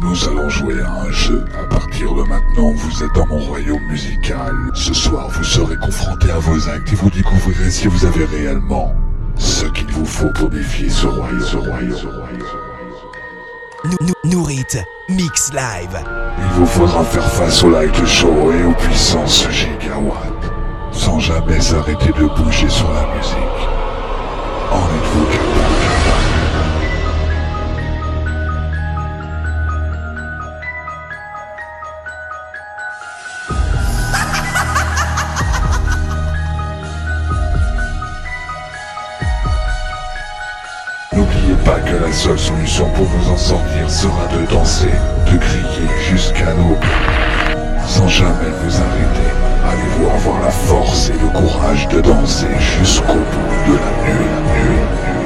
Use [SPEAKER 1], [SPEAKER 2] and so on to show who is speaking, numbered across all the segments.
[SPEAKER 1] Nous allons jouer à un jeu. À partir de maintenant, vous êtes dans mon royaume musical. Ce soir, vous serez confrontés à vos actes et vous découvrirez si vous avez réellement ce qu'il vous faut pour défier ce royaume. Ce royaume. Ce royaume.
[SPEAKER 2] Nou- nou- Nourit Mix Live.
[SPEAKER 1] Il vous faudra faire face au light show et aux puissances gigawatts, sans jamais s'arrêter de bouger sur la musique. Seule solution pour vous en sortir sera de danser, de crier jusqu'à l'aube, sans jamais vous arrêter. Allez-vous avoir la force et le courage de danser jusqu'au bout de la la nuit.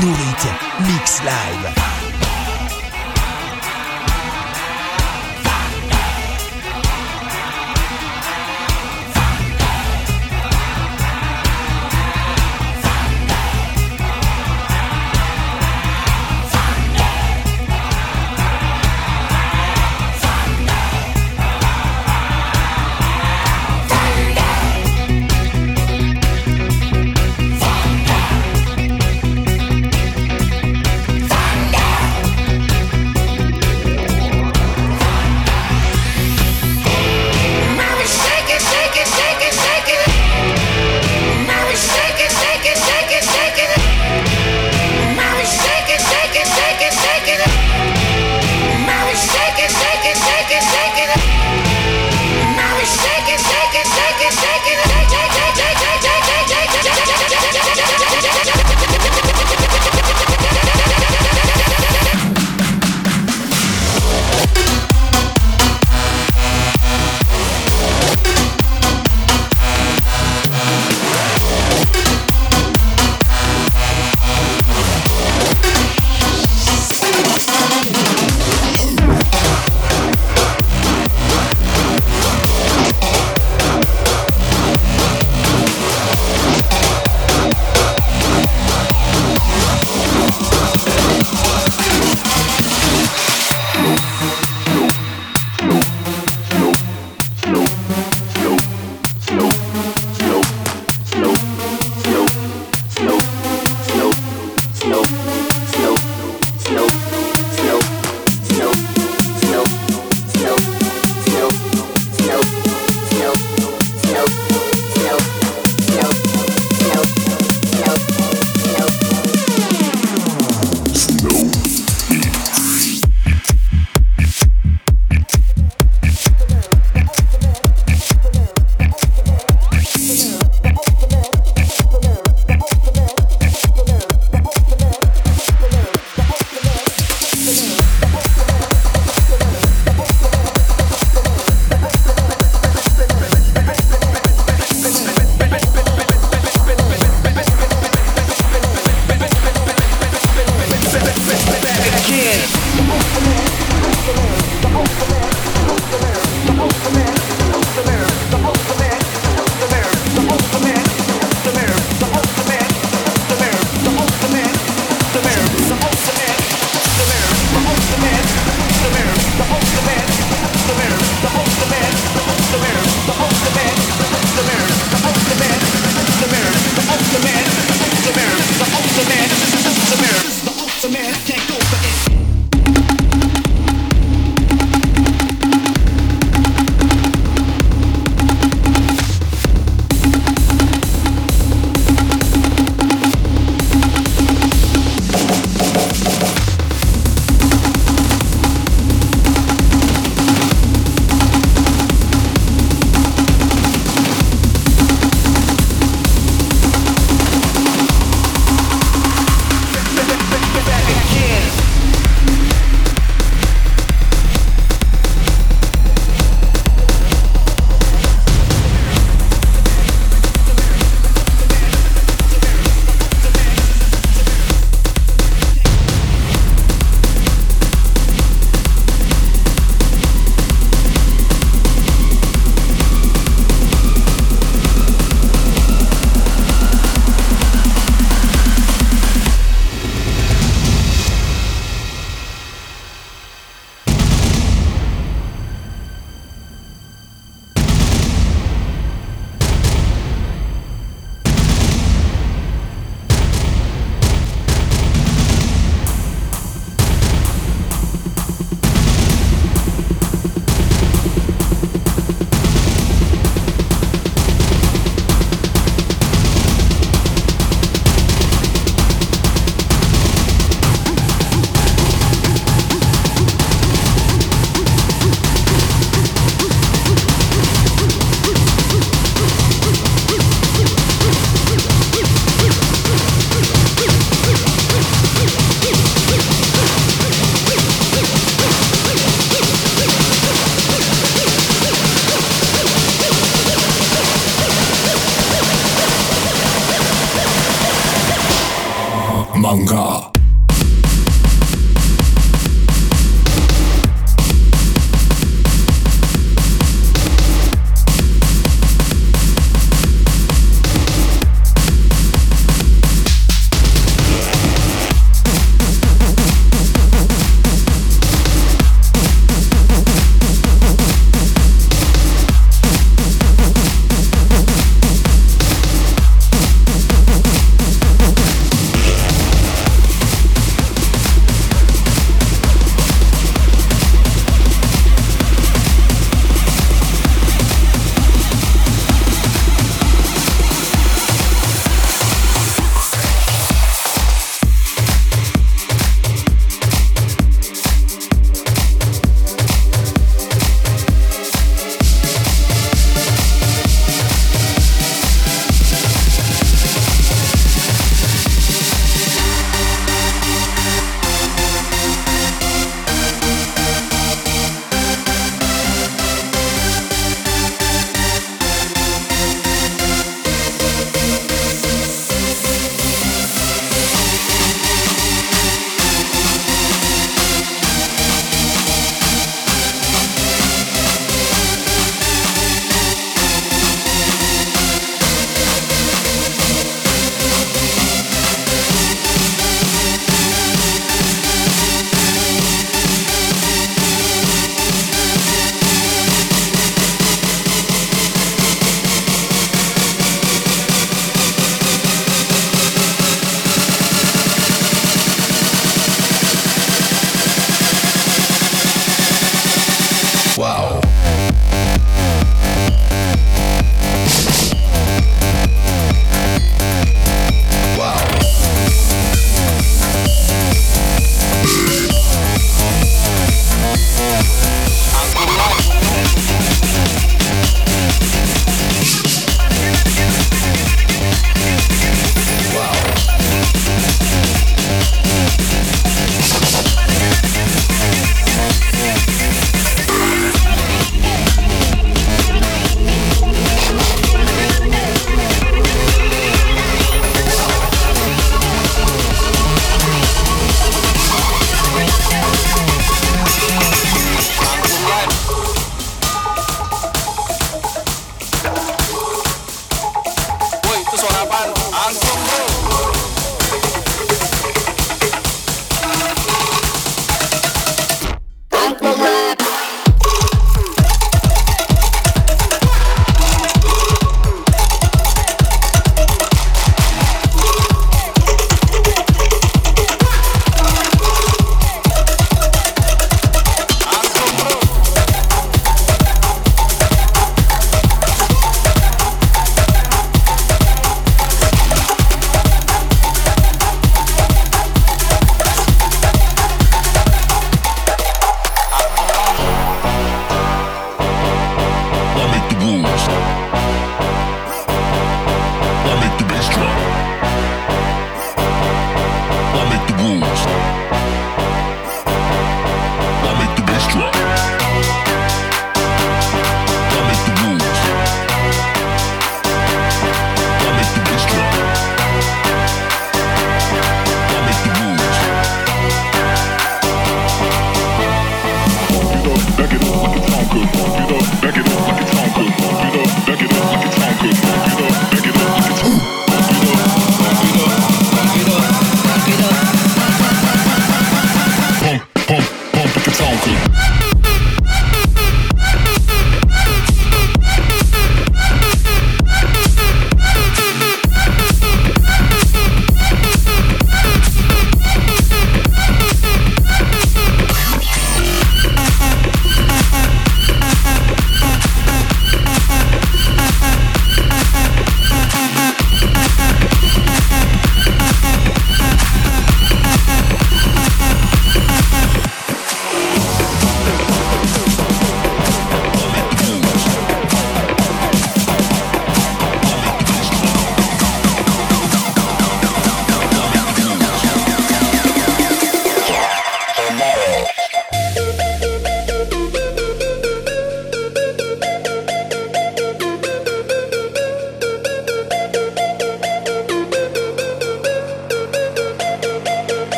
[SPEAKER 2] Nourit Mix Live.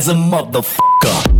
[SPEAKER 3] As a motherfucker.